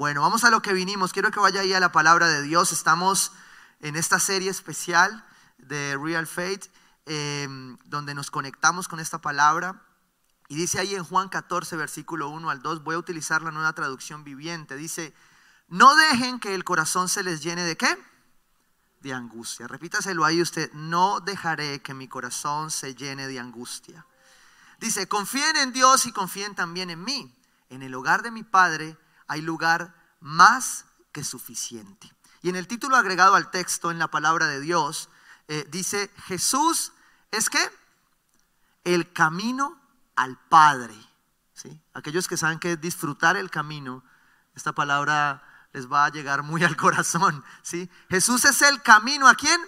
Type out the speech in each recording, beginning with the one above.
Bueno, vamos a lo que vinimos. Quiero que vaya ahí a la palabra de Dios. Estamos en esta serie especial de Real Faith, em, donde nos conectamos con esta palabra. Y dice ahí en Juan 14, versículo 1 al 2, voy a utilizar la nueva traducción viviente. Dice, no dejen que el corazón se les llene de qué? De angustia. Repítaselo ahí usted, no dejaré que mi corazón se llene de angustia. Dice, confíen en Dios y confíen también en mí. En el hogar de mi Padre hay lugar más que suficiente. Y en el título agregado al texto, en la palabra de Dios, eh, dice, Jesús es que el camino al Padre. ¿sí? Aquellos que saben que disfrutar el camino, esta palabra les va a llegar muy al corazón. ¿sí? Jesús es el camino a quién?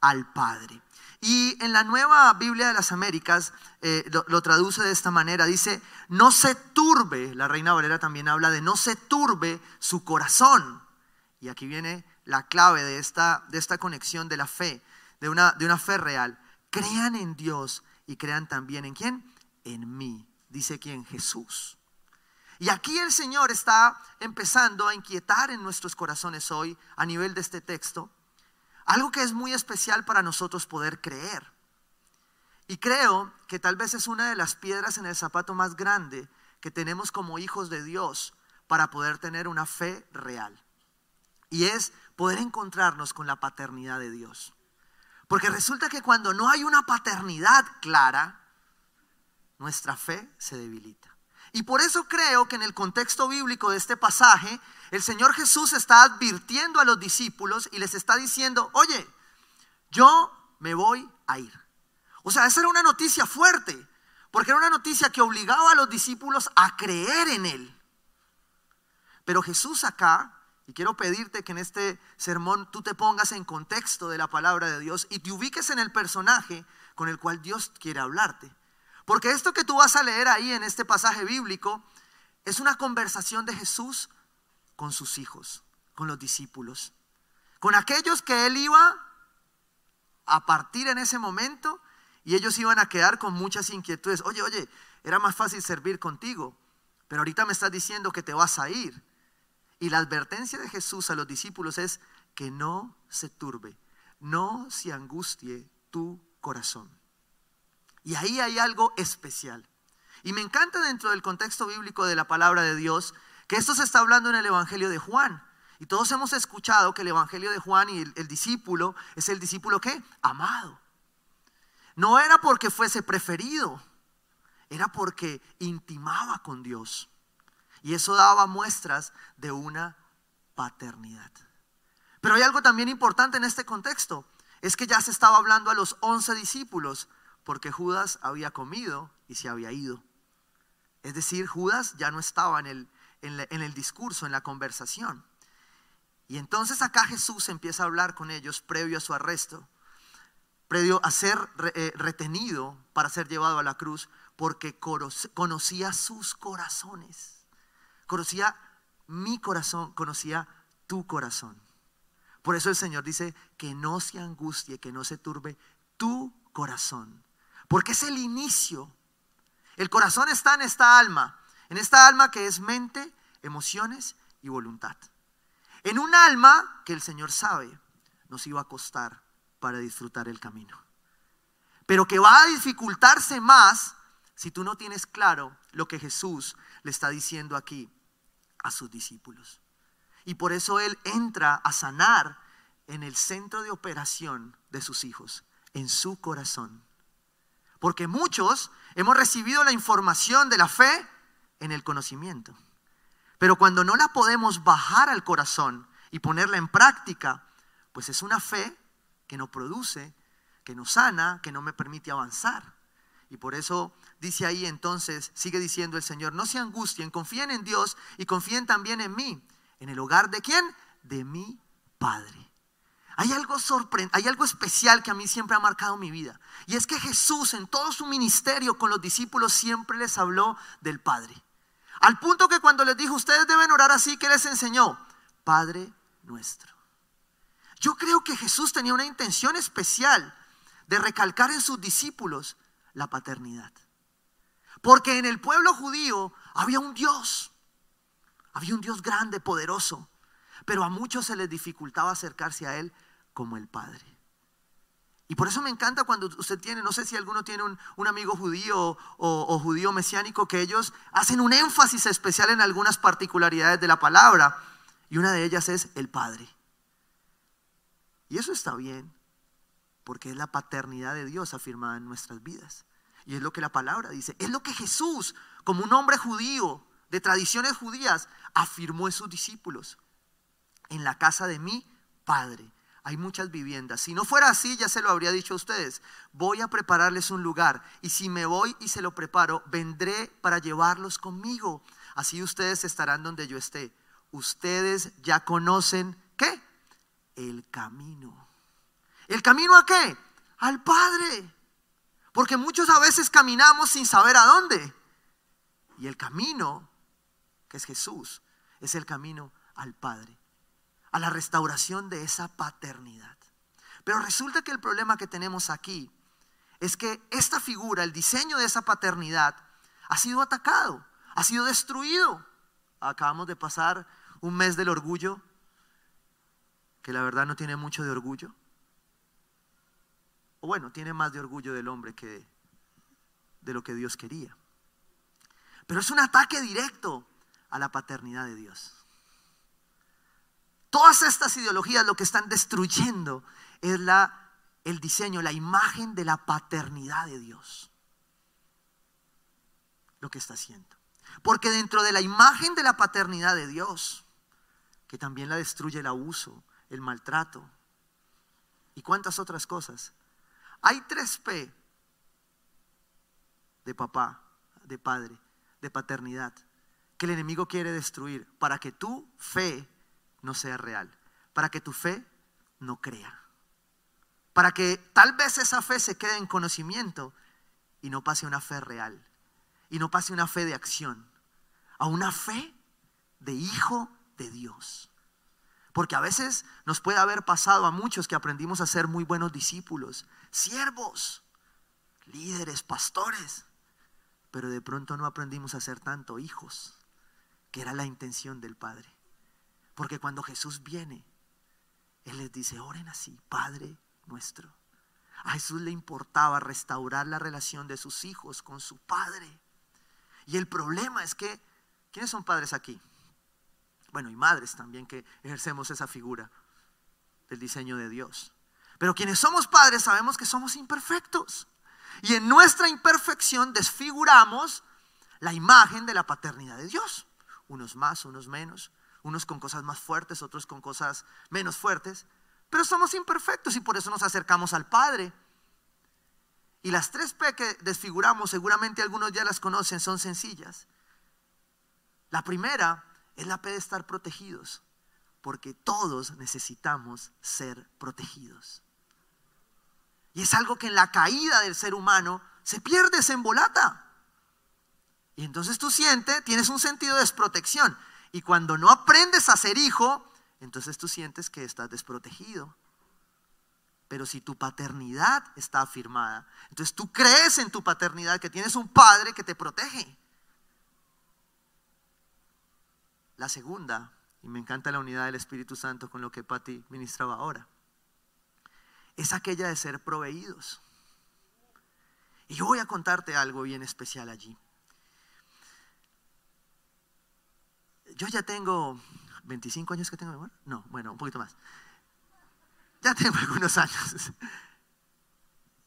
Al Padre. Y en la nueva Biblia de las Américas eh, lo, traduce de esta manera. Dice, no se turbe, la Reina Valera también habla de no se turbe su corazón. Y aquí viene la clave de esta, de esta conexión de la fe, de una, de una fe real. Crean en Dios y crean también en quién? En mí, dice quién, Jesús. Y aquí el Señor está empezando a inquietar en nuestros corazones hoy a nivel de este texto algo que es muy especial para nosotros poder creer. Y creo que tal vez es una de las piedras en el zapato más grande que tenemos como hijos de Dios para poder tener una fe real. Y es poder encontrarnos con la paternidad de Dios. Porque resulta que cuando no hay una paternidad clara, nuestra fe se debilita. Y por eso creo que en el contexto bíblico de este pasaje, el Señor Jesús está advirtiendo a los discípulos y les está diciendo, oye, yo me voy a ir. O sea, esa era una noticia fuerte, porque era una noticia que obligaba a los discípulos a creer en Él. Pero Jesús acá, y quiero pedirte que en este sermón tú te pongas en contexto de la palabra de Dios y te ubiques en el personaje con el cual Dios quiere hablarte. Porque esto que tú vas a leer ahí en este pasaje bíblico es una conversación de Jesús con sus hijos, con los discípulos, con aquellos que él iba a partir en ese momento y ellos iban a quedar con muchas inquietudes. Oye, oye, era más fácil servir contigo, pero ahorita me estás diciendo que te vas a ir. Y la advertencia de Jesús a los discípulos es que no se turbe, no se angustie tu corazón. Y ahí hay algo especial. Y me encanta dentro del contexto bíblico de la palabra de Dios que esto se está hablando en el Evangelio de Juan. Y todos hemos escuchado que el Evangelio de Juan y el, discípulo es el discípulo que amado. No era porque fuese preferido, era porque intimaba con Dios. Y eso daba muestras de una paternidad. Pero hay algo también importante en este contexto, es que ya se estaba hablando a los once discípulos, porque Judas había comido y se había ido. Es decir, Judas ya no estaba en el, en, el discurso, en la conversación. Y entonces acá Jesús empieza a hablar con ellos previo a su arresto, previo a ser eh, retenido para ser llevado a la cruz, porque conocía sus corazones. Conocía mi corazón, conocía tu corazón. Por eso el Señor dice que no se angustie, que no se turbe tu corazón. Porque es el inicio. El corazón está en esta alma, en esta alma que es mente, emociones y voluntad. En un alma que el Señor sabe nos iba a costar para disfrutar el camino. Pero que va a dificultarse más si tú no tienes claro lo que Jesús le está diciendo aquí a sus discípulos. Y por eso Él entra a sanar en el centro de operación de sus hijos, en su corazón. Porque muchos hemos recibido la información de la fe en el conocimiento. Pero cuando no la podemos bajar al corazón y ponerla en práctica, pues es una fe que no produce, que no sana, que no me permite avanzar. Y por eso dice ahí entonces, sigue diciendo el Señor, no se angustien, confíen en Dios y confíen también en mí. ¿En el hogar de quién? De mi Padre. Hay algo sorprendente, hay algo especial que a mí siempre ha marcado mi vida. Y es que Jesús en todo su ministerio con los discípulos siempre les habló del Padre. Al punto que cuando les dijo, ustedes deben orar así, ¿qué les enseñó? Padre nuestro. Yo creo que Jesús tenía una intención especial de recalcar en sus discípulos la paternidad. Porque en el pueblo judío había un Dios, Había un Dios grande, poderoso, pero a muchos se les dificultaba acercarse a Él como el Padre. Y por eso me encanta cuando usted tiene, no sé si alguno tiene un, amigo judío o, judío mesiánico, que ellos hacen un énfasis especial en algunas particularidades de la palabra. Y una de ellas es el Padre. Y eso está bien, porque es la paternidad de Dios afirmada en nuestras vidas. Y es lo que la palabra dice. Es lo que Jesús, como un hombre judío, de tradiciones judías, afirmó en sus discípulos. En la casa de mi Padre hay muchas viviendas. Si no fuera así, ya se lo habría dicho a ustedes. Voy a prepararles un lugar. Y si me voy y se lo preparo, vendré para llevarlos conmigo. Así ustedes estarán donde yo esté. Ustedes ya conocen, ¿qué? El camino. ¿El camino a qué? Al Padre. Porque muchos a veces caminamos sin saber a dónde. Y el camino, que es Jesús, es el camino al Padre, a la restauración de esa paternidad. Pero resulta que el problema que tenemos aquí es que esta figura, el diseño de esa paternidad, ha sido atacado, ha sido destruido. Acabamos de pasar un mes del orgullo, que la verdad no tiene mucho de orgullo. O bueno, tiene más de orgullo del hombre que de lo que Dios quería. Pero es un ataque directo a la paternidad de Dios. Todas estas ideologías lo que están destruyendo es la, el diseño, la imagen de la paternidad de Dios. Lo que está haciendo. Porque dentro de la imagen de la paternidad de Dios, que también la destruye el abuso, el maltrato y cuántas otras cosas, hay tres P de papá, de padre, de paternidad, que el enemigo quiere destruir para que tu fe no sea real, para que tu fe no crea, para que tal vez esa fe se quede en conocimiento y no pase una fe real, y no pase una fe de acción, a una fe de hijo de Dios. Porque a veces nos puede haber pasado a muchos que aprendimos a ser muy buenos discípulos, siervos, líderes, pastores, pero de pronto no aprendimos a ser tanto hijos, que era la intención del Padre. Porque cuando Jesús viene, Él les dice, oren así, Padre nuestro. A Jesús le importaba restaurar la relación de sus hijos con su Padre. Y el problema es que, ¿quiénes son padres aquí? Bueno, y madres también que ejercemos esa figura del diseño de Dios. Pero quienes somos padres sabemos que somos imperfectos. Y en nuestra imperfección desfiguramos la imagen de la paternidad de Dios. Unos más, unos menos, unos con cosas más fuertes, otros con cosas menos fuertes. Pero somos imperfectos y por eso nos acercamos al Padre. Y las tres P que desfiguramos, seguramente algunos ya las conocen, son sencillas. La primera es la P de estar protegidos, porque todos necesitamos ser protegidos. Y es algo que en la caída del ser humano se pierde, se embolata. Y entonces tú sientes, tienes un sentido de desprotección. Y cuando no aprendes a ser hijo, entonces tú sientes que estás desprotegido. Pero si tu paternidad está afirmada, entonces tú crees en tu paternidad, que tienes un padre que te protege. La segunda, y me encanta la unidad del Espíritu Santo con lo que Patti ministraba ahora, es aquella de ser proveídos. Y yo voy a contarte algo bien especial allí. Yo ya tengo 25 años que tengo memoria. No, bueno, un poquito más. Ya tengo algunos años.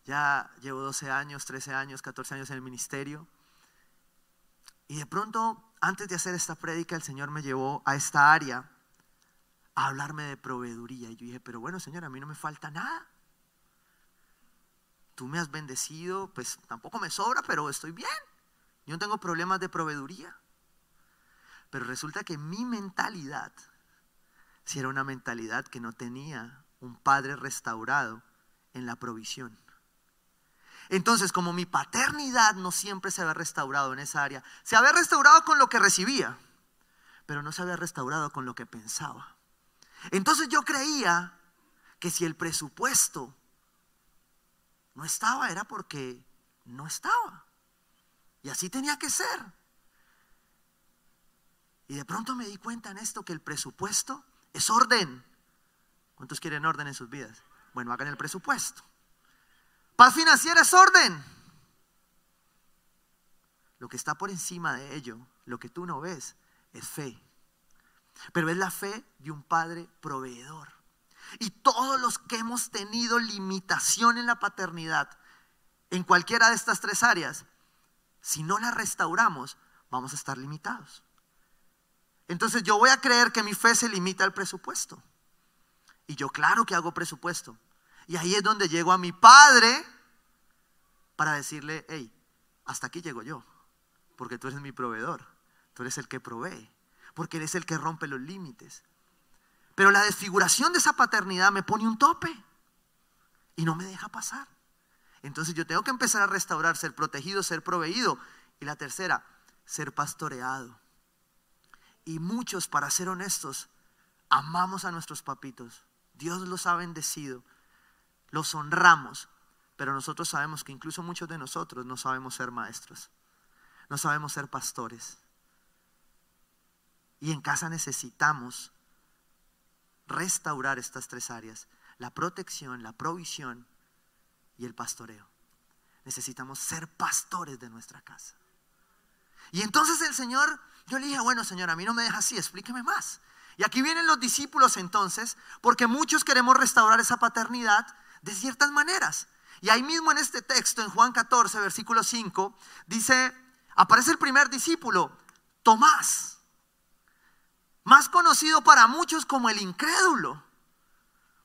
Ya llevo 12 años, 13 años, 14 años en el ministerio. Y de pronto antes de hacer esta prédica, el Señor me llevó a esta área a hablarme de proveeduría. Y yo dije, pero bueno, Señor, a mí no me falta nada. Tú me has bendecido, pues tampoco me sobra, pero estoy bien. Yo no tengo problemas de proveeduría. Pero resulta que mi mentalidad, si era una mentalidad que no tenía un padre restaurado en la provisión. Entonces, como mi paternidad no siempre se había restaurado en esa área, se había restaurado con lo que recibía, pero no se había restaurado con lo que pensaba. Entonces yo creía que si el presupuesto no estaba era porque no estaba. Y así tenía que ser. Y de pronto me di cuenta en esto que el presupuesto es orden. ¿Cuántos quieren orden en sus vidas? Bueno, hagan el presupuesto. Paz financiera es orden. Lo que está por encima de ello, lo que tú no ves, es fe. Pero es la fe de un padre proveedor. Y todos los que hemos tenido limitación en la paternidad, en cualquiera de estas tres áreas, si no la restauramos, vamos a estar limitados. Entonces yo voy a creer que mi fe se limita al presupuesto. Y yo claro que hago presupuesto. Y ahí es donde llego a mi padre para decirle, hey, hasta aquí llego yo, porque tú eres mi proveedor, tú eres el que provee, porque eres el que rompe los límites. Pero la desfiguración de esa paternidad me pone un tope y no me deja pasar. Entonces yo tengo que empezar a restaurar, ser protegido, ser proveído. Y la tercera, ser pastoreado. Y muchos, para ser honestos, amamos a nuestros papitos. Dios los ha bendecido. Los honramos. Pero nosotros sabemos que incluso muchos de nosotros no sabemos ser maestros. No sabemos ser pastores. Y en casa necesitamos restaurar estas tres áreas. La protección, la provisión y el pastoreo. Necesitamos ser pastores de nuestra casa. Y entonces el Señor, yo le dije, bueno Señor, a mí no me deja así, explíqueme más. Y aquí vienen los discípulos entonces, porque muchos queremos restaurar esa paternidad de ciertas maneras. Y ahí mismo en este texto, en Juan 14, versículo 5, dice, aparece el primer discípulo, Tomás, más conocido para muchos como el incrédulo,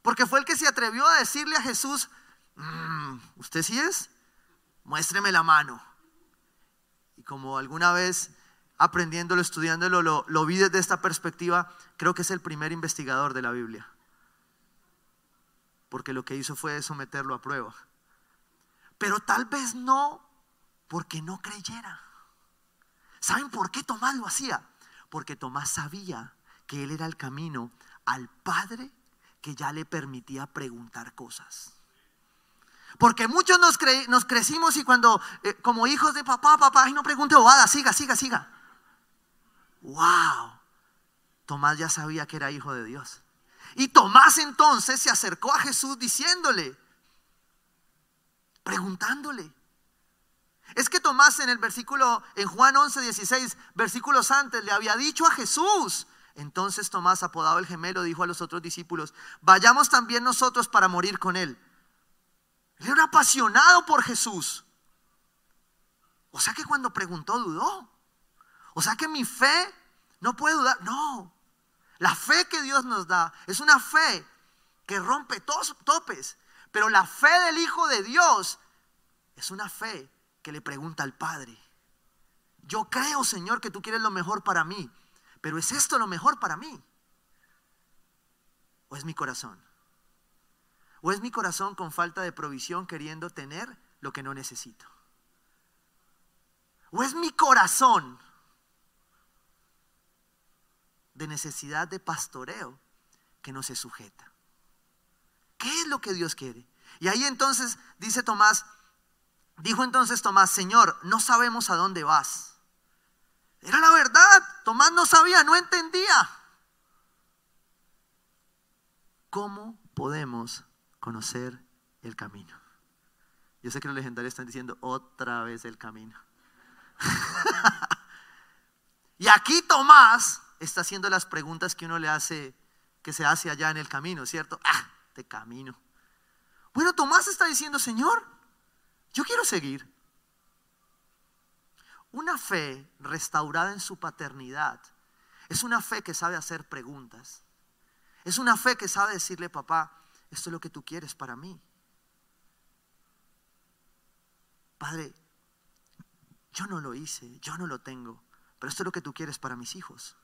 porque fue el que se atrevió a decirle a Jesús, mm, ¿usted sí es? Muéstreme la mano. Y como alguna vez aprendiéndolo, estudiándolo, lo, vi desde esta perspectiva, creo que es el primer investigador de la Biblia. Porque lo que hizo fue someterlo a prueba. Pero tal vez no porque no creyera. ¿Saben por qué Tomás lo hacía? Porque Tomás sabía que él era el camino al Padre que ya le permitía preguntar cosas. Porque muchos nos, nos crecimos y cuando, eh, como hijos de papá, papá, y no pregunte bobada, siga, siga, siga. ¡Wow! Tomás ya sabía que era hijo de Dios. Y Tomás entonces se acercó a Jesús diciéndole, preguntándole. Es que Tomás en el versículo, en Juan 11, 16, versículos antes, le había dicho a Jesús. Entonces Tomás, apodado el gemelo, dijo a los otros discípulos, vayamos también nosotros para morir con él. Él era apasionado por Jesús. O sea que cuando preguntó dudó. O sea que mi fe no puede dudar. No. La fe que Dios nos da es una fe que rompe todos topes. Pero la fe del Hijo de Dios es una fe que le pregunta al Padre. Yo creo, Señor, que tú quieres lo mejor para mí. Pero ¿es esto lo mejor para mí? ¿O es mi corazón? ¿O es mi corazón con falta de provisión queriendo tener lo que no necesito? ¿O es mi corazón de necesidad de pastoreo que no se sujeta? ¿Qué es lo que Dios quiere? Y ahí entonces dice Tomás, dijo entonces Tomás, Señor, no sabemos a dónde vas. Era la verdad, Tomás no sabía, no entendía. ¿Cómo podemos conocer el camino? Yo sé que los legendarios están diciendo otra vez el camino. y aquí Tomás está haciendo las preguntas que uno le hace, que se hace allá en el camino, ¿cierto? Ah, de camino. Bueno, Tomás está diciendo, Señor, yo quiero seguir. Una fe restaurada en su paternidad es una fe que sabe hacer preguntas. Es una fe que sabe decirle, papá, esto es lo que tú quieres para mí. Padre, yo no lo hice, yo no lo tengo, pero esto es lo que tú quieres para mis hijos.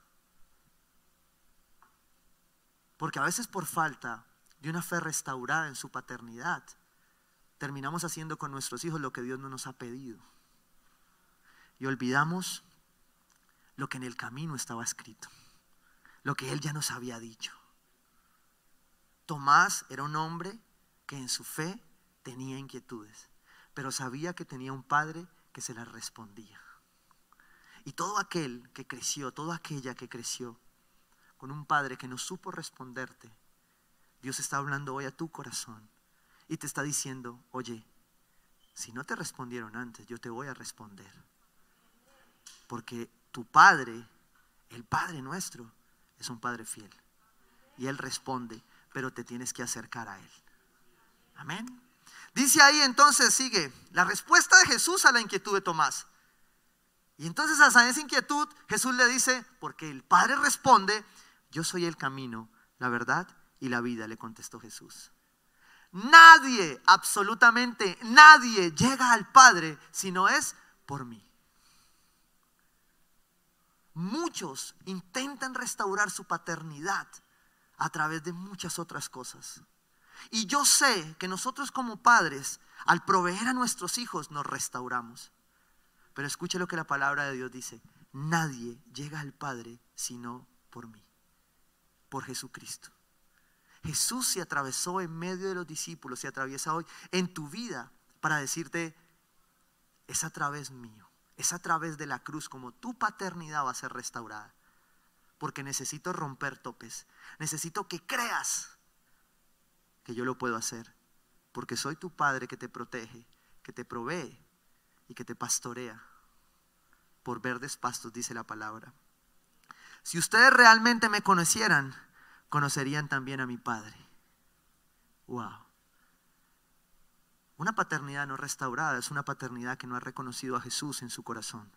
Porque a veces por falta de una fe restaurada en su paternidad, terminamos haciendo con nuestros hijos lo que Dios no nos ha pedido. Y olvidamos lo que en el camino estaba escrito, lo que Él ya nos había dicho. Tomás era un hombre que en su fe tenía inquietudes, pero sabía que tenía un padre que se las respondía. Y todo aquel que creció, toda aquella que creció con un padre que no supo responderte, Dios está hablando hoy a tu corazón y te está diciendo, oye, si no te respondieron antes, yo te voy a responder. Porque tu Padre, el Padre nuestro, es un Padre fiel. Y Él responde, pero te tienes que acercar a Él. Amén. Dice ahí entonces, sigue, la respuesta de Jesús a la inquietud de Tomás. Y entonces a esa inquietud Jesús le dice, porque el Padre responde, yo soy el camino, la verdad y la vida, le contestó Jesús. Nadie, absolutamente nadie llega al Padre si no es por mí. Muchos intentan restaurar su paternidad a través de muchas otras cosas. Y yo sé que nosotros como padres, al proveer a nuestros hijos, nos restauramos. Pero escuche lo que la palabra de Dios dice. Nadie llega al Padre sino por mí, por Jesucristo. Jesús se atravesó en medio de los discípulos, se atraviesa hoy en tu vida para decirte, es a través mío, es a través de la cruz como tu paternidad va a ser restaurada. Porque necesito romper topes, necesito que creas que yo lo puedo hacer, porque soy tu Padre que te protege, que te provee y que te pastorea por verdes pastos, dice la palabra. Si ustedes realmente me conocieran, conocerían también a mi Padre. Wow. Una paternidad no restaurada es una paternidad que no ha reconocido a Jesús en su corazón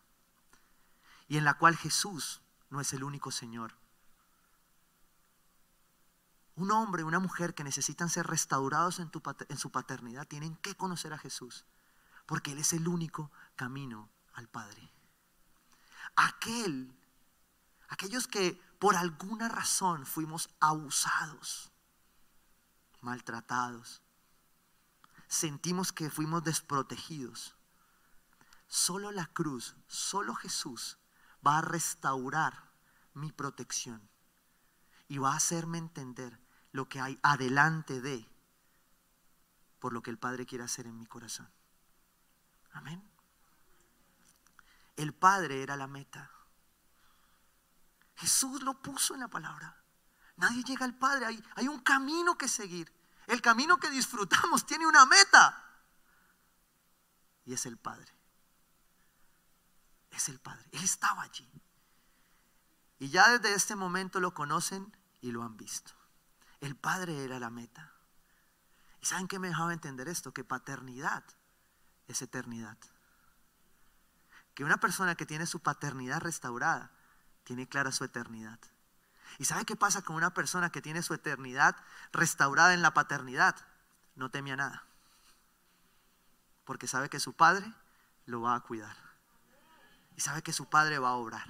y en la cual Jesús no es el único Señor. Un hombre, una mujer que necesitan ser restaurados en, en su paternidad tienen que conocer a Jesús, porque Él es el único camino al Padre. Aquel, aquellos que por alguna razón fuimos abusados, maltratados, sentimos que fuimos desprotegidos. Solo la cruz, solo Jesús va a restaurar mi protección y va a hacerme entender lo que hay adelante de por lo que el Padre quiere hacer en mi corazón. Amén. El Padre era la meta. Jesús lo puso en la palabra. Nadie llega al Padre, hay, un camino que seguir. El camino que disfrutamos tiene una meta. Y es el Padre. Es el Padre. Él estaba allí. Y ya desde este momento lo conocen y lo han visto. El Padre era la meta. ¿Y saben qué me dejaba entender esto? Que paternidad es eternidad. Que una persona que tiene su paternidad restaurada tiene clara su eternidad. ¿Y sabe qué pasa con una persona que tiene su eternidad restaurada en la paternidad? No teme a nada. Porque sabe que su padre lo va a cuidar. Y sabe que su padre va a obrar.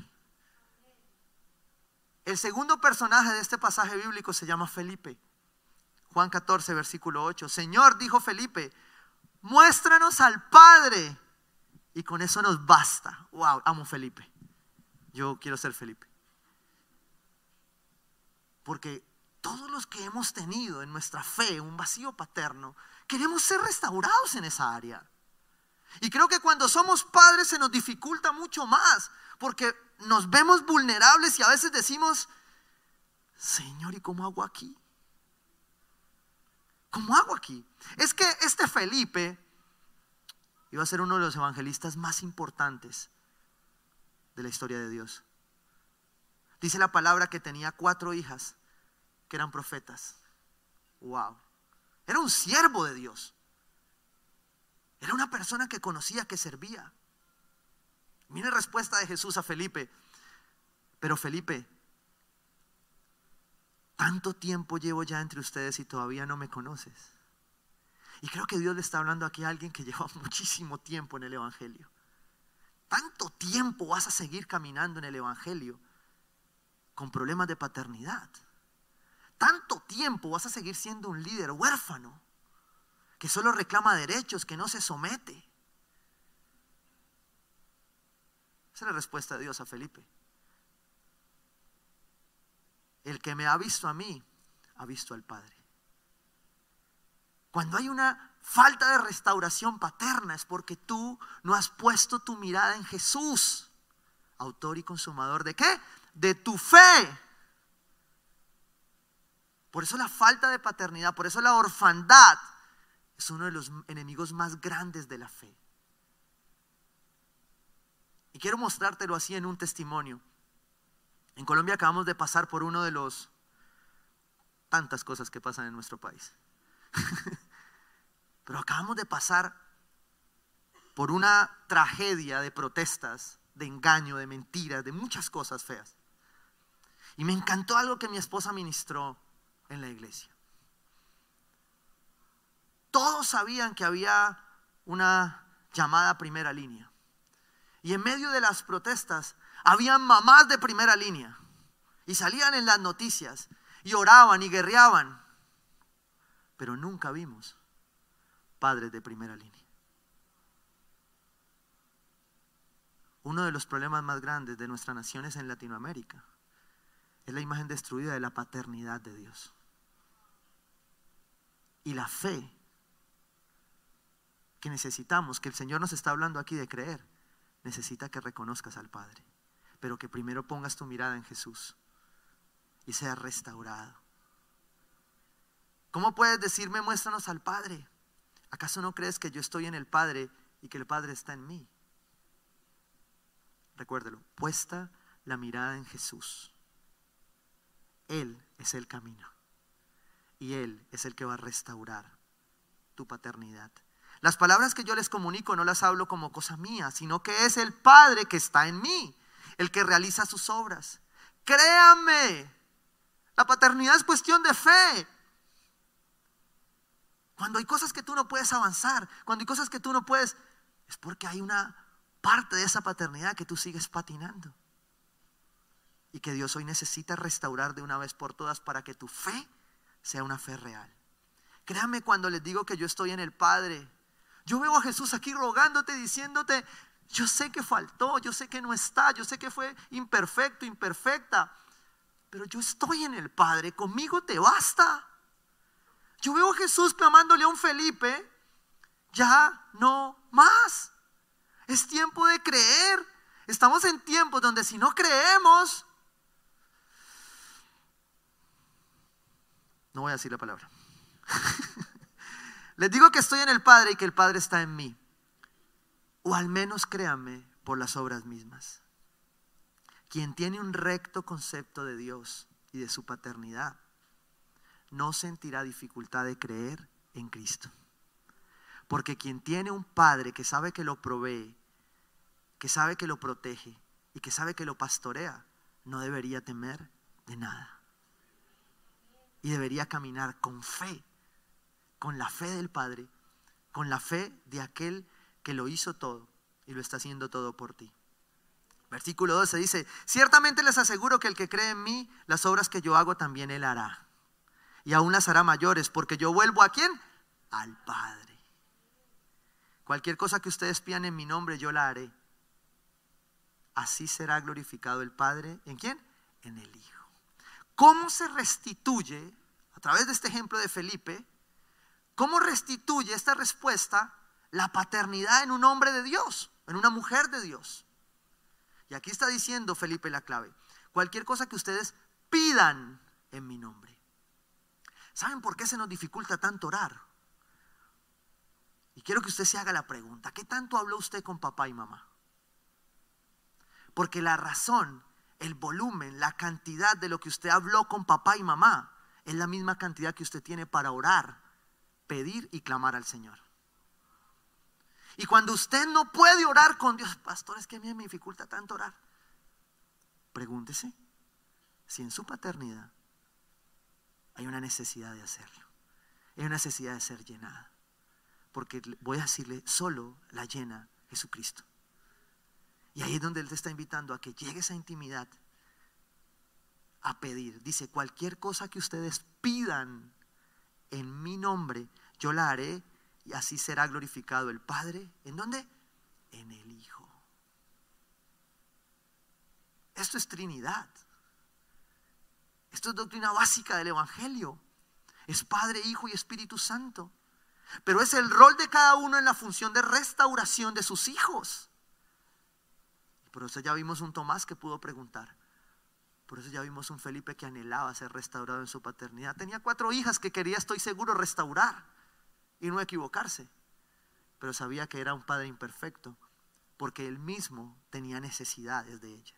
El segundo personaje de este pasaje bíblico se llama Felipe. Juan 14, versículo 8. Señor, dijo Felipe, muéstranos al Padre. Y con eso nos basta. Wow, amo Felipe. Yo quiero ser Felipe. Porque todos los que hemos tenido en nuestra fe un vacío paterno, queremos ser restaurados en esa área. Y creo que cuando somos padres se nos dificulta mucho más, porque nos vemos vulnerables y a veces decimos, Señor, ¿y cómo hago aquí? ¿Cómo hago aquí? Es que este Felipe iba a ser uno de los evangelistas más importantes de la historia de Dios. Dice la palabra que tenía cuatro hijas que eran profetas. Wow. Era un siervo de Dios. Era una persona que conocía, que servía. Mire respuesta de Jesús a Felipe. Pero Felipe, tanto tiempo llevo ya entre ustedes y todavía no me conoces. Y creo que Dios le está hablando aquí a alguien que lleva muchísimo tiempo en el Evangelio. ¿Tanto tiempo vas a seguir caminando en el Evangelio con problemas de paternidad? ¿Tanto tiempo vas a seguir siendo un líder huérfano que solo reclama derechos, que no se somete? Esa es la respuesta de Dios a Felipe. El que me ha visto a mí, ha visto al Padre. Cuando hay una falta de restauración paterna es porque tú no has puesto tu mirada en Jesús. autor y consumador de qué? De tu fe. Por eso la falta de paternidad, por eso la orfandad es uno de los enemigos más grandes de la fe. Y quiero mostrártelo así en un testimonio. En Colombia acabamos de pasar por uno de los tantas cosas que pasan en nuestro país. Pero acabamos de pasar por una tragedia de protestas, de engaño, de mentiras, de muchas cosas feas. Y me encantó algo que mi esposa ministró en la iglesia. Todos sabían que había una llamada primera línea. Y en medio de las protestas, habían mamás de primera línea. Y salían en las noticias. Y oraban y guerreaban. Pero nunca vimos padres de primera línea. Uno de los problemas más grandes de nuestra nación es en Latinoamérica. Es la imagen destruida de la paternidad de Dios. Y la fe que necesitamos, que el Señor nos está hablando aquí de creer, necesita que reconozcas al Padre, pero que primero pongas tu mirada en Jesús y seas restaurado. ¿Cómo puedes decirme, muéstranos al Padre? ¿Acaso no crees que yo estoy en el Padre y que el Padre está en mí? Recuérdelo, puesta la mirada en Jesús. Él es el camino y Él es el que va a restaurar tu paternidad. Las palabras que yo les comunico no las hablo como cosa mía, sino que es el Padre que está en mí, el que realiza sus obras. Créame, la paternidad es cuestión de fe. Cuando hay cosas que tú no puedes avanzar, cuando hay cosas que tú no puedes, es porque hay una parte de esa paternidad que tú sigues patinando. Y que Dios hoy necesita restaurar de una vez por todas para que tu fe sea una fe real. Créame cuando les digo que yo estoy en el Padre. Yo veo a Jesús aquí rogándote, diciéndote, yo sé que faltó, yo sé que no está, yo sé que fue imperfecto, imperfecta, pero yo estoy en el Padre, conmigo te basta. Yo veo a Jesús clamándole a un Felipe, ya no más. Es tiempo de creer. Estamos en tiempos donde si no creemos, No voy a decir la palabra. Les digo que estoy en el Padre y que el Padre está en mí. O al menos créanme por las obras mismas. Quien tiene un recto concepto de Dios y de su paternidad, no sentirá dificultad de creer en Cristo. Porque quien tiene un Padre que sabe que lo provee, que sabe que lo protege y que sabe que lo pastorea, no debería temer de nada y debería caminar con fe, con la fe del Padre, con la fe de aquel que lo hizo todo y lo está haciendo todo por ti. Versículo 12 dice, ciertamente les aseguro que el que cree en mí, las obras que yo hago también él hará. Y aún las hará mayores, porque yo vuelvo a quién? Al Padre. Cualquier cosa que ustedes pidan en mi nombre, yo la haré. Así será glorificado el Padre. ¿En quién? En el Hijo. ¿Cómo se restituye, a través de este ejemplo de Felipe, cómo restituye esta respuesta la paternidad en un hombre de Dios, en una mujer de Dios? Y aquí está diciendo Felipe la clave, cualquier cosa que ustedes pidan en mi nombre. ¿Saben por qué se nos dificulta tanto orar? Y quiero que usted se haga la pregunta, ¿qué tanto habló usted con papá y mamá? Porque la razón el volumen, la cantidad de lo que usted habló con papá y mamá es la misma cantidad que usted tiene para orar, pedir y clamar al Señor. Y cuando usted no puede orar con Dios, pastor, es que a mí me dificulta tanto orar. Pregúntese si en su paternidad hay una necesidad de hacerlo. Hay una necesidad de ser llenada. Porque voy a decirle, solo la llena Jesucristo. Y ahí es donde Él te está invitando a que llegues a intimidad, a pedir. Dice, cualquier cosa que ustedes pidan en mi nombre, yo la haré y así será glorificado el Padre. ¿En dónde? En el Hijo. Esto es Trinidad. Esto es doctrina básica del Evangelio. Es Padre, Hijo y Espíritu Santo. Pero es el rol de cada uno en la función de restauración de sus hijos. Por eso ya vimos un Tomás que pudo preguntar. Por eso ya vimos un Felipe que anhelaba ser restaurado en su paternidad. Tenía cuatro hijas que quería, estoy seguro, restaurar y no equivocarse. Pero sabía que era un padre imperfecto porque él mismo tenía necesidades de ella.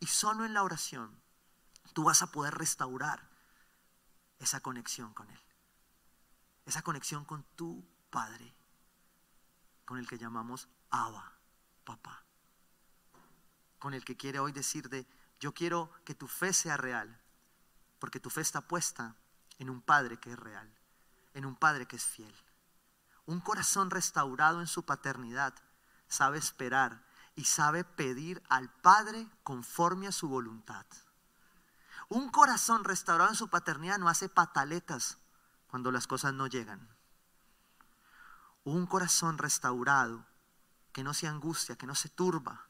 Y solo en la oración tú vas a poder restaurar esa conexión con Él. Esa conexión con tu Padre, con el que llamamos Abba, papá. Con el que quiere hoy decir de, yo quiero que tu fe sea real, porque tu fe está puesta en un Padre que es real, en un Padre que es fiel. Un corazón restaurado en su paternidad sabe esperar y sabe pedir al Padre conforme a su voluntad. Un corazón restaurado en su paternidad no hace pataletas cuando las cosas no llegan. Un corazón restaurado que no se angustia, que no se turba,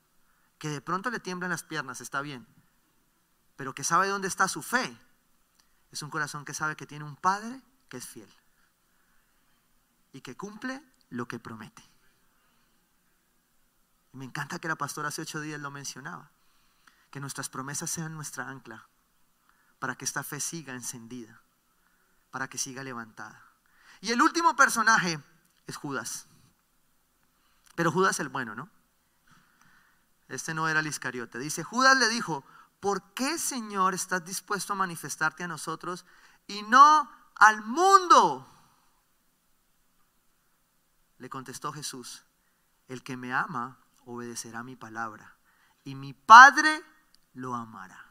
que de pronto le tiemblan las piernas, está bien, pero que sabe dónde está su fe. Es un corazón que sabe que tiene un Padre que es fiel y que cumple lo que promete. Y me encanta que la pastora hace ocho días lo mencionaba, que nuestras promesas sean nuestra ancla para que esta fe siga encendida, para que siga levantada. Y el último personaje es Judas. Pero Judas el bueno, ¿no? Este no era el Iscariote. Dice, Judas le dijo, ¿por qué Señor estás dispuesto a manifestarte a nosotros y no al mundo? Le contestó Jesús, el que me ama obedecerá mi palabra y mi Padre lo amará.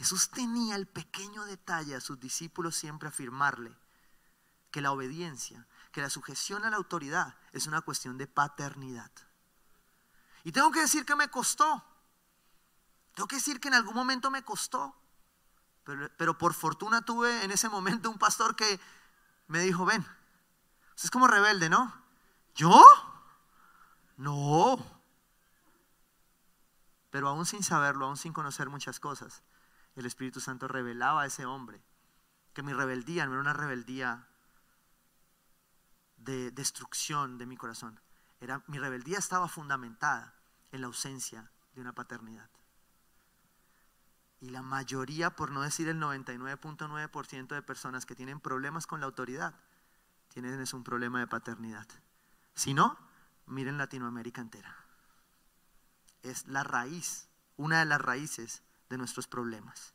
Jesús tenía el pequeño detalle a sus discípulos siempre afirmarle que la obediencia, que la sujeción a la autoridad es una cuestión de paternidad. Y tengo que decir que me costó. Tengo que decir que en algún momento me costó. Pero, pero por fortuna tuve en ese momento un pastor que me dijo, ven, es como rebelde, ¿no? ¿Yo? No. Pero aún sin saberlo, aún sin conocer muchas cosas, el Espíritu Santo revelaba a ese hombre que mi rebeldía no era una rebeldía de destrucción de mi corazón. Era, mi rebeldía estaba fundamentada en la ausencia de una paternidad. Y la mayoría, por no decir el 99.9% de personas que tienen problemas con la autoridad, tienen es un problema de paternidad. Si no, miren Latinoamérica entera. Es la raíz, una de las raíces de nuestros problemas.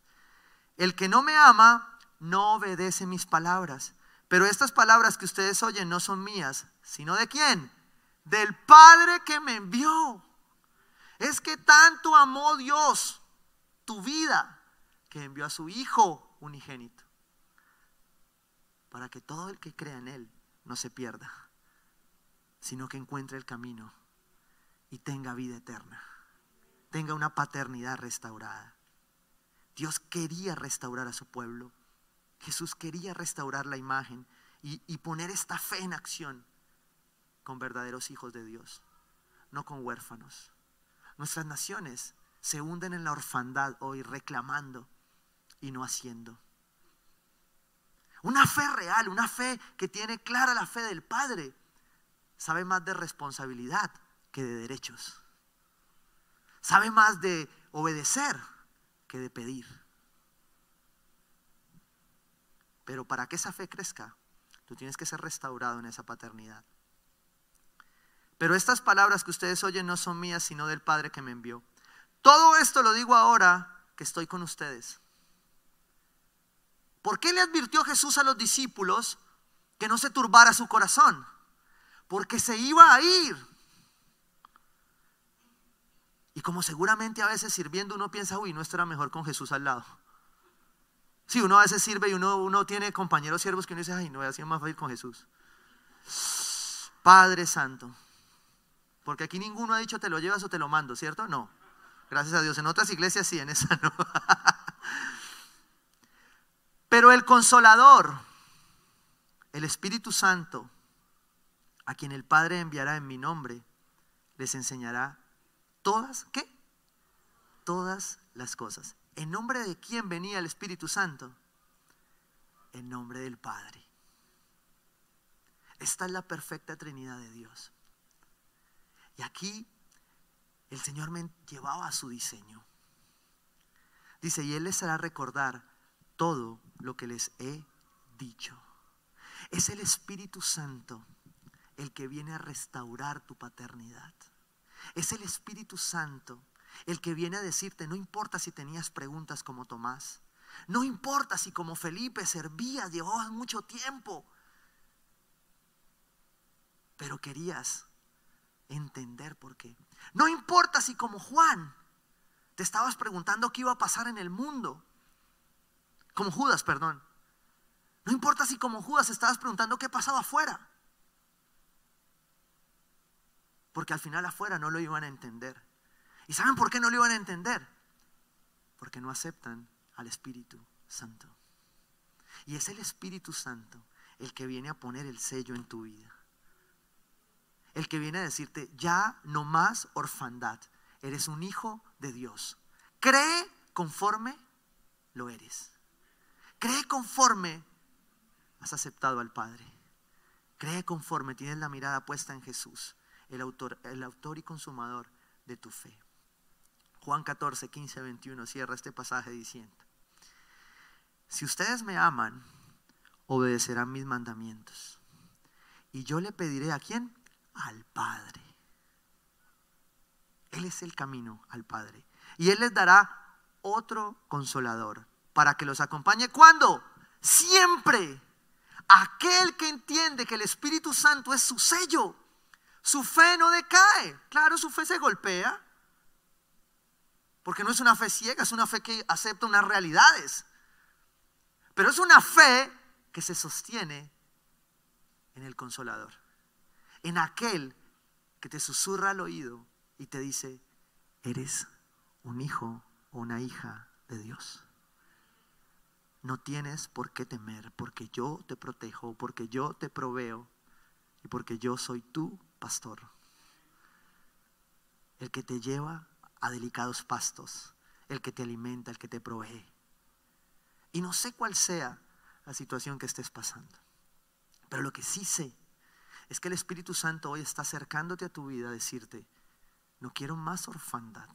El que no me ama no obedece mis palabras. Pero estas palabras que ustedes oyen no son mías, sino de quién? Del Padre que me envió. Es que tanto amó Dios tu vida que envió a su Hijo unigénito. Para que todo el que crea en Él no se pierda, sino que encuentre el camino y tenga vida eterna. Tenga una paternidad restaurada. Dios quería restaurar a su pueblo. Jesús quería restaurar la imagen y, poner esta fe en acción con verdaderos hijos de Dios, no con huérfanos. Nuestras naciones se hunden en la orfandad hoy reclamando y no haciendo. Una fe real, una fe que tiene clara la fe del Padre, sabe más de responsabilidad que de derechos. Sabe más de obedecer que de pedir. Pero para que esa fe crezca, tú tienes que ser restaurado en esa paternidad. Pero estas palabras que ustedes oyen no son mías, sino del Padre que me envió. Todo esto lo digo ahora que estoy con ustedes. ¿Por qué le advirtió Jesús a los discípulos que no se turbara su corazón? Porque se iba a ir. Y como seguramente a veces sirviendo uno piensa, uy, no estará mejor con Jesús al lado. Sí, uno a veces sirve y uno, uno tiene compañeros siervos que uno dice, ay, no, voy a ser más fácil con Jesús. Padre Santo. Porque aquí ninguno ha dicho te lo llevas o te lo mando, ¿cierto? No. Gracias a Dios. En otras iglesias sí, en esa no. Pero el consolador, el Espíritu Santo, a quien el Padre enviará en mi nombre, les enseñará todas, ¿qué? Todas las cosas. ¿En nombre de quién venía el Espíritu Santo? En nombre del Padre. Esta es la perfecta Trinidad de Dios. Y aquí el Señor me llevaba a su diseño. Dice, y Él les hará recordar todo lo que les he dicho. Es el Espíritu Santo el que viene a restaurar tu paternidad. Es el Espíritu Santo el que viene a decirte, no importa si tenías preguntas como Tomás, no importa si como Felipe servías, llevabas mucho tiempo, pero querías entender por qué. No importa si como Juan te estabas preguntando qué iba a pasar en el mundo, como Judas, perdón. No importa si como Judas estabas preguntando qué pasaba afuera. Porque al final afuera no lo iban a entender. ¿Y saben por qué no lo iban a entender? Porque no aceptan al Espíritu Santo. Y es el Espíritu Santo el que viene a poner el sello en tu vida. El que viene a decirte, ya no más orfandad, eres un hijo de Dios. Cree conforme lo eres. Cree conforme has aceptado al Padre. Cree conforme tienes la mirada puesta en Jesús el autor, el autor y consumador de tu fe. Juan 14, 15, 21 cierra este pasaje diciendo, si ustedes me aman, obedecerán mis mandamientos. Y yo le pediré a quién? Al Padre. Él es el camino al Padre. Y Él les dará otro consolador para que los acompañe. ¿Cuándo? Siempre. Aquel que entiende que el Espíritu Santo es su sello su fe no decae. Claro, su fe se golpea. Porque no es una fe ciega, es una fe que acepta unas realidades. Pero es una fe que se sostiene en el consolador. En aquel que te susurra al oído y te dice, eres un hijo o una hija de Dios. No tienes por qué temer, porque yo te protejo, porque yo te proveo y porque yo soy tú pastor, el que te lleva a delicados pastos, el que te alimenta, el que te provee. Y no sé cuál sea la situación que estés pasando, pero lo que sí sé es que el Espíritu Santo hoy está acercándote a tu vida a decirte, no quiero más orfandad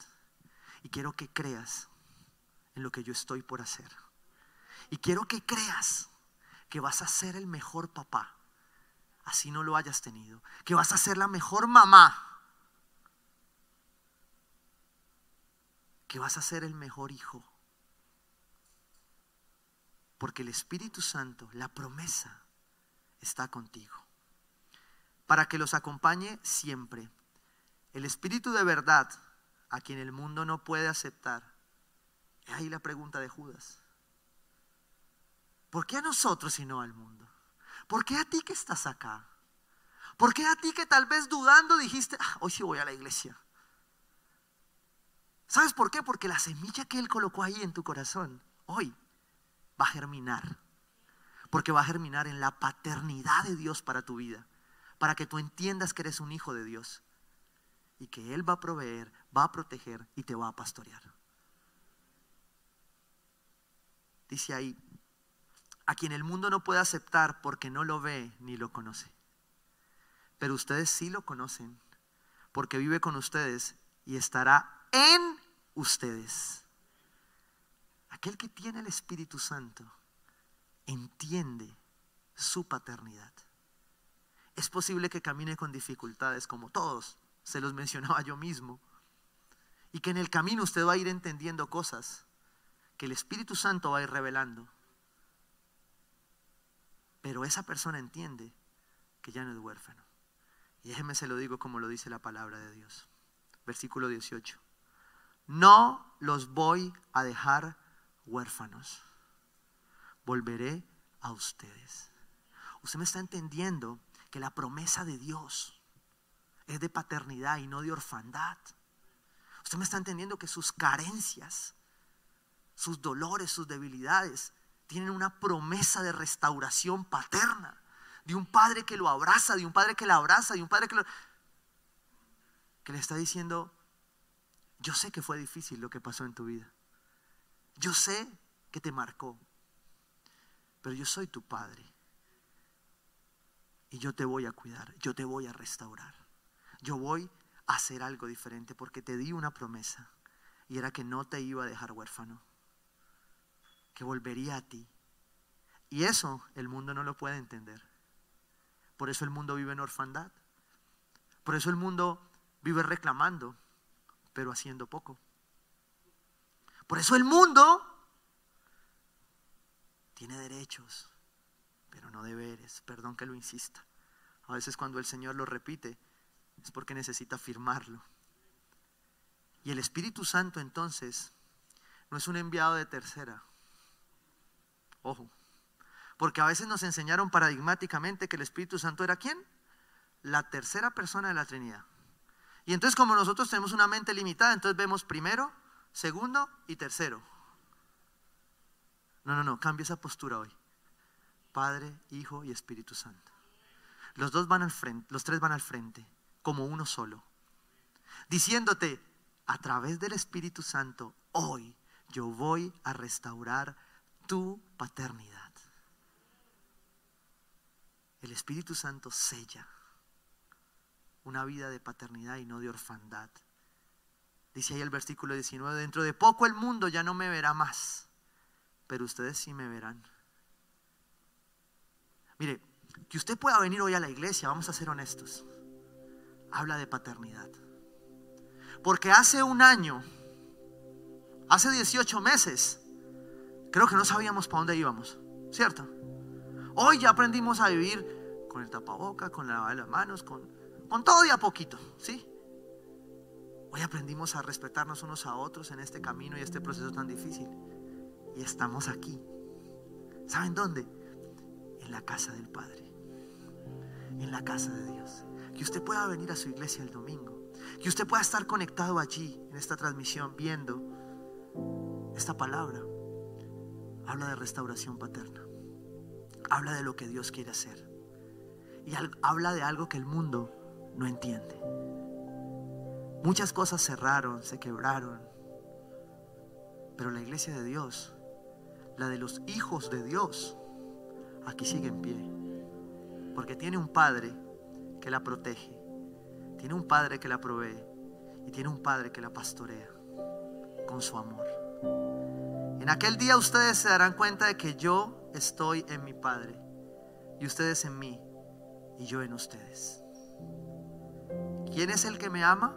y quiero que creas en lo que yo estoy por hacer. Y quiero que creas que vas a ser el mejor papá así no lo hayas tenido, que vas a ser la mejor mamá, que vas a ser el mejor hijo. Porque el Espíritu Santo, la promesa, está contigo. Para que los acompañe siempre. El Espíritu de verdad, a quien el mundo no puede aceptar. Ahí la pregunta de Judas. ¿Por qué a nosotros y no al mundo? ¿Por qué a ti que estás acá? ¿Por qué a ti que tal vez dudando dijiste, ah, hoy sí voy a la iglesia? ¿Sabes por qué? Porque la semilla que Él colocó ahí en tu corazón, hoy va a germinar. Porque va a germinar en la paternidad de Dios para tu vida. Para que tú entiendas que eres un hijo de Dios. Y que Él va a proveer, va a proteger y te va a pastorear. Dice ahí, a quien el mundo no puede aceptar porque no lo ve ni lo conoce. Pero ustedes sí lo conocen, porque vive con ustedes y estará en ustedes. Aquel que tiene el Espíritu Santo entiende su paternidad. Es posible que camine con dificultades como todos, se los mencionaba yo mismo, y que en el camino usted va a ir entendiendo cosas que el Espíritu Santo va a ir revelando pero esa persona entiende que ya no es huérfano. Y déjeme se lo digo como lo dice la palabra de Dios. Versículo 18. No los voy a dejar huérfanos. Volveré a ustedes. Usted me está entendiendo que la promesa de Dios es de paternidad y no de orfandad. Usted me está entendiendo que sus carencias, sus dolores, sus debilidades tienen una promesa de restauración paterna, de un padre que lo abraza, de un padre que la abraza, de un padre que lo... que le está diciendo, yo sé que fue difícil lo que pasó en tu vida, yo sé que te marcó, pero yo soy tu padre y yo te voy a cuidar, yo te voy a restaurar, yo voy hacer algo diferente porque te di una promesa y era que no te iba a dejar huérfano, que volvería a ti. Y eso el mundo no lo puede entender. Por eso el mundo vive en orfandad. Por eso el mundo vive reclamando, pero haciendo poco. Por eso el mundo tiene derechos, pero no deberes. Perdón que lo insista. A veces cuando el Señor lo repite es porque necesita firmarlo. Y el Espíritu Santo entonces no es un enviado de tercera. Ojo. Porque a veces nos enseñaron paradigmáticamente que el Espíritu Santo era quién? La tercera persona de la Trinidad. Y entonces como nosotros tenemos una mente limitada, entonces vemos primero, segundo y tercero. No, no, no, cambia esa postura hoy. Padre, Hijo y Espíritu Santo. Los dos van al frente, los tres van al frente, como uno solo. Diciéndote, a través del Espíritu Santo, hoy yo voy a restaurar tu paternidad. El Espíritu Santo sella una vida de paternidad y no de orfandad. Dice ahí el versículo 19, dentro de poco el mundo ya no me verá más, pero ustedes sí me verán. Mire, que usted pueda venir hoy a la iglesia, vamos a ser honestos, habla de paternidad. Porque hace un año, hace 18 meses, creo que no sabíamos para dónde íbamos, ¿cierto? Hoy ya aprendimos a vivir con el tapaboca, con la lavada de las manos, con, con todo y a poquito, ¿sí? Hoy aprendimos a respetarnos unos a otros en este camino y este proceso tan difícil. Y estamos aquí. ¿Saben dónde? En la casa del Padre. En la casa de Dios. Que usted pueda venir a su iglesia el domingo que usted pueda estar conectado allí en esta transmisión viendo esta palabra. Habla de restauración paterna. Habla de lo que Dios quiere hacer. Y habla de algo que el mundo no entiende. Muchas cosas cerraron, se quebraron. Pero la iglesia de Dios, la de los hijos de Dios, aquí sigue en pie. Porque tiene un Padre que la protege tiene un padre que la provee y tiene un padre que la pastorea con su amor. En aquel día ustedes se darán cuenta de que yo estoy en mi Padre y ustedes en mí y yo en ustedes. ¿Quién es el que me ama?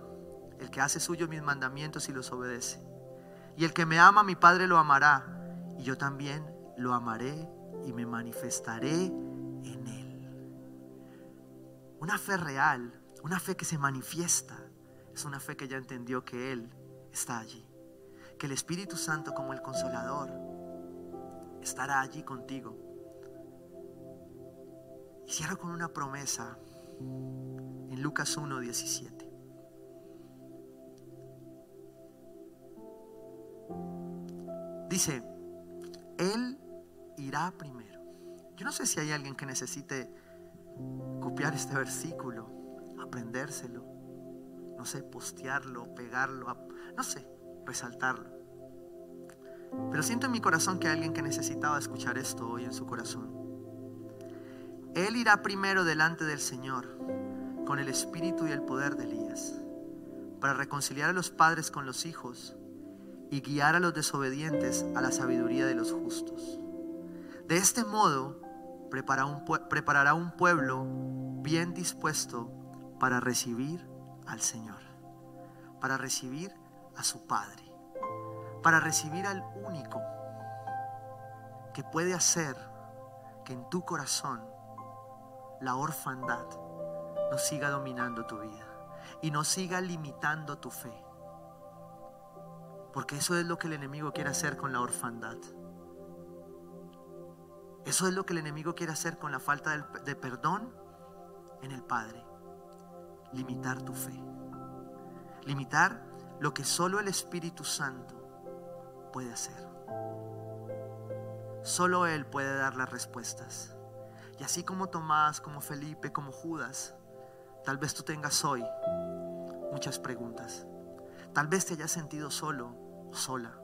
El que hace suyo mis mandamientos y los obedece. Y el que me ama, mi Padre lo amará y yo también lo amaré y me manifestaré en él. Una fe real una fe que se manifiesta es una fe que ya entendió que Él está allí. Que el Espíritu Santo como el consolador estará allí contigo. Y cierro con una promesa en Lucas 1, 17. Dice, Él irá primero. Yo no sé si hay alguien que necesite copiar este versículo aprendérselo, no sé, postearlo, pegarlo, no sé, resaltarlo. Pero siento en mi corazón que hay alguien que necesitaba escuchar esto hoy en su corazón. Él irá primero delante del Señor con el espíritu y el poder de Elías para reconciliar a los padres con los hijos y guiar a los desobedientes a la sabiduría de los justos. De este modo preparará un pueblo bien dispuesto para recibir al Señor, para recibir a su Padre, para recibir al único que puede hacer que en tu corazón la orfandad no siga dominando tu vida y no siga limitando tu fe. Porque eso es lo que el enemigo quiere hacer con la orfandad. Eso es lo que el enemigo quiere hacer con la falta de perdón en el Padre limitar tu fe. Limitar lo que solo el Espíritu Santo puede hacer. Solo Él puede dar las respuestas. Y así como Tomás, como Felipe, como Judas, tal vez tú tengas hoy muchas preguntas. Tal vez te hayas sentido solo o sola.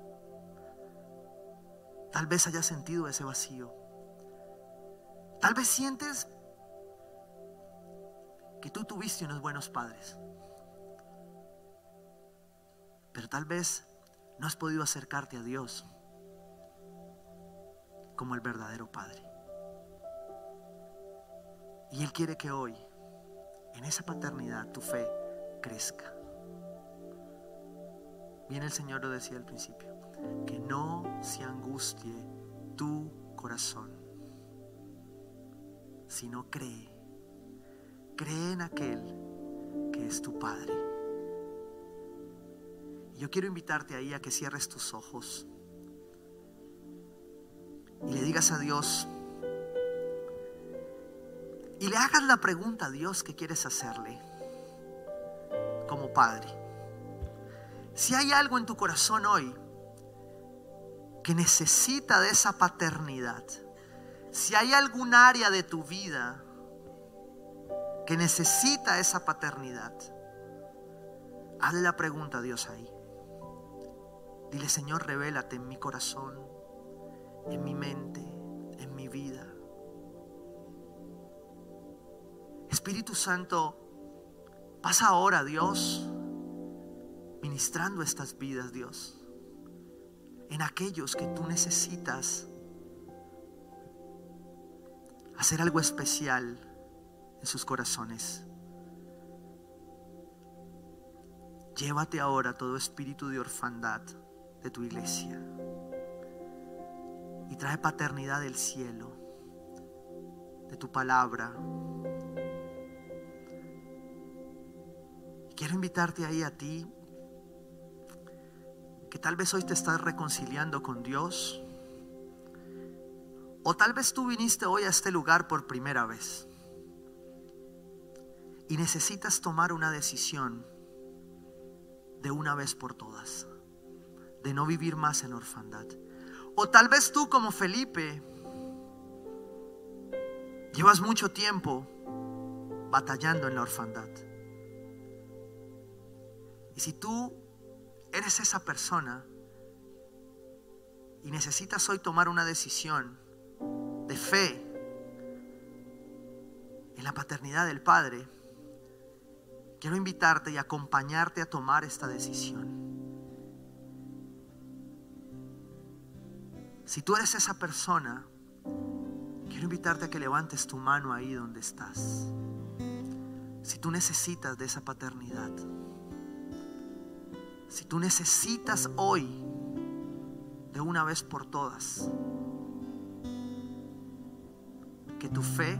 Tal vez hayas sentido ese vacío. Tal vez sientes que tú tuviste unos buenos padres. pero tal vez no has podido acercarte a Dios como el verdadero Padre. Y Él quiere que hoy, en esa paternidad, tu fe crezca. Bien el Señor lo decía al principio, que no se angustie tu corazón, sino cree, cree en aquel que es tu Padre. Yo quiero invitarte ahí a que cierres tus ojos y le digas a Dios, y le hagas la pregunta a Dios que quieres hacerle como Padre. Si hay algo en tu corazón hoy que necesita de esa paternidad, si hay algún área de tu vida que necesita esa paternidad, hazle la pregunta a Dios ahí. Dile, Señor, revélate en mi corazón, en mi mente, en mi vida. Espíritu Santo, pasa ahora, Dios, ministrando estas vidas, Dios, en aquellos que tú necesitas hacer algo especial en sus corazones. Llévate ahora todo espíritu de orfandad de tu iglesia y trae paternidad del cielo, de tu palabra. quiero invitarte ahí a ti que tal vez hoy te estás reconciliando con Dios. O tal vez tú viniste hoy a este lugar por primera vez y necesitas tomar una decisión de una vez por todas, de no vivir más en orfandad. O tal vez tú como Felipe llevas mucho tiempo batallando en la orfandad. Y si tú eres esa persona y necesitas hoy tomar una decisión de fe en la paternidad del Padre, quiero invitarte y acompañarte a tomar esta decisión. Si tú eres esa persona, quiero invitarte a que levantes tu mano ahí donde estás. Si tú necesitas de esa paternidad. Si tú necesitas hoy, de una vez por todas, que tu fe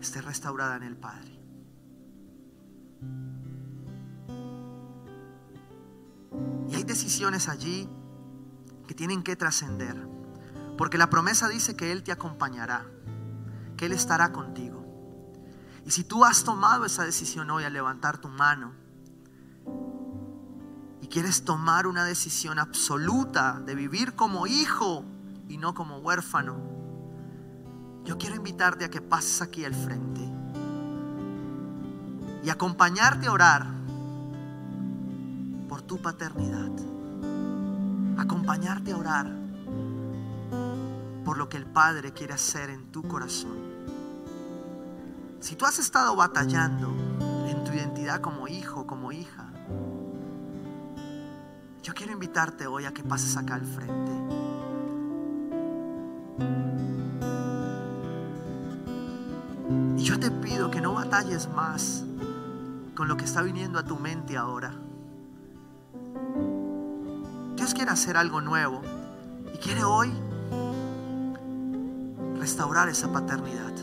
esté restaurada en el Padre. Y hay decisiones allí que tienen que trascender, porque la promesa dice que Él te acompañará, que Él estará contigo. Y si tú has tomado esa decisión hoy al levantar tu mano y quieres tomar una decisión absoluta de vivir como hijo y no como huérfano, yo quiero invitarte a que pases aquí al frente y acompañarte a orar por tu paternidad. Acompañarte a orar por lo que el Padre quiere hacer en tu corazón. Si tú has estado batallando en tu identidad como hijo, como hija, yo quiero invitarte hoy a que pases acá al frente. Y yo te pido que no batalles más con lo que está viniendo a tu mente ahora. Quiere hacer algo nuevo y quiere hoy restaurar esa paternidad.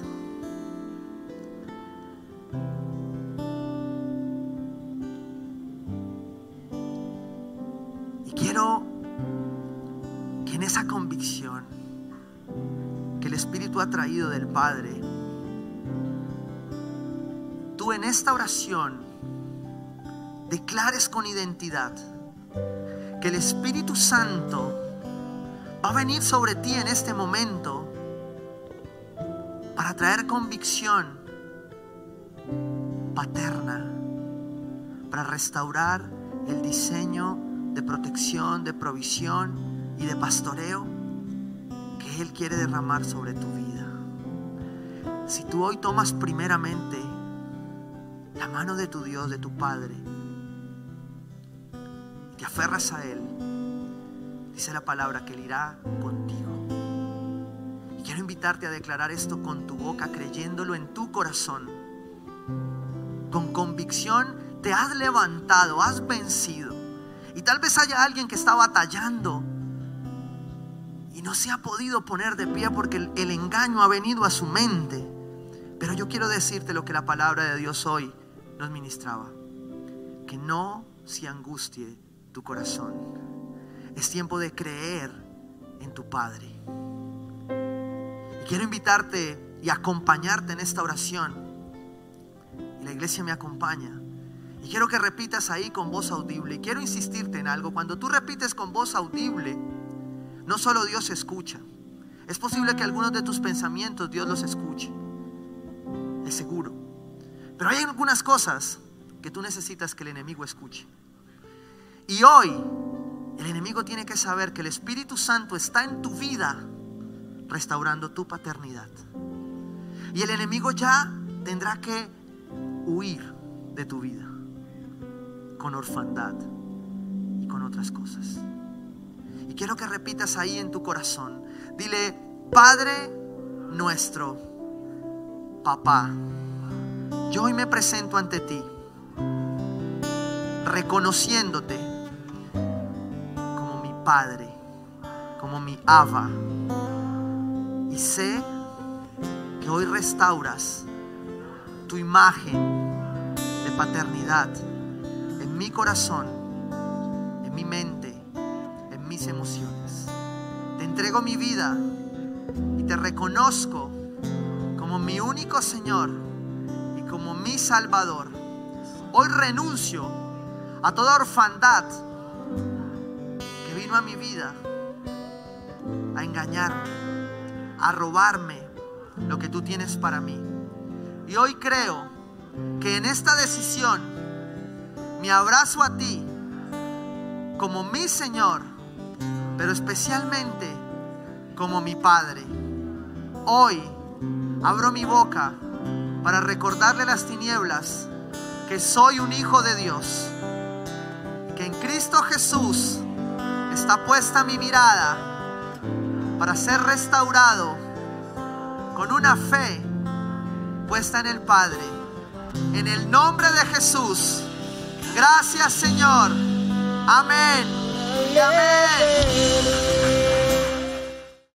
ha traído del Padre, tú en esta oración declares con identidad que el Espíritu Santo va a venir sobre ti en este momento para traer convicción paterna, para restaurar el diseño de protección, de provisión y de pastoreo que Él quiere derramar sobre tu vida. Si tú hoy tomas primeramente la mano de tu Dios, de tu Padre, te aferras a Él, dice la palabra que Él irá contigo. Y quiero invitarte a declarar esto con tu boca, creyéndolo en tu corazón. Con convicción te has levantado, has vencido. Y tal vez haya alguien que está batallando y no se ha podido poner de pie porque el, el, engaño ha venido a su mente. Pero yo quiero decirte lo que la palabra de Dios hoy nos ministraba. Que no se angustie tu corazón. Es tiempo de creer en tu Padre. Y quiero invitarte y acompañarte en esta oración. Y la iglesia me acompaña. Y quiero que repitas ahí con voz audible. Y quiero insistirte en algo. Cuando tú repites con voz audible, no solo Dios escucha. Es posible que algunos de tus pensamientos Dios los escuche. Es seguro. Pero hay algunas cosas que tú necesitas que el enemigo escuche. Y hoy el enemigo tiene que saber que el Espíritu Santo está en tu vida restaurando tu paternidad. Y el enemigo ya tendrá que huir de tu vida con orfandad y con otras cosas. Y quiero que repitas ahí en tu corazón. Dile, Padre nuestro, papá, yo hoy me presento ante ti, reconociéndote Padre, como mi Ava. Y sé que hoy restauras tu imagen de paternidad en mi corazón, en mi mente, en mis emociones. Te entrego mi vida y te reconozco como mi único Señor y como mi Salvador. Hoy renuncio a toda orfandad a mi vida a engañarme, a robarme lo que tú tienes para mí. Y hoy creo que en esta decisión me abrazo a ti como mi Señor, pero especialmente como mi Padre. Hoy abro mi boca para recordarle las tinieblas que soy un hijo de Dios, que en Cristo Jesús está puesta mi mirada para ser restaurado con una fe puesta en el Padre. En el nombre de Jesús. Gracias Señor. Amén. Y amén.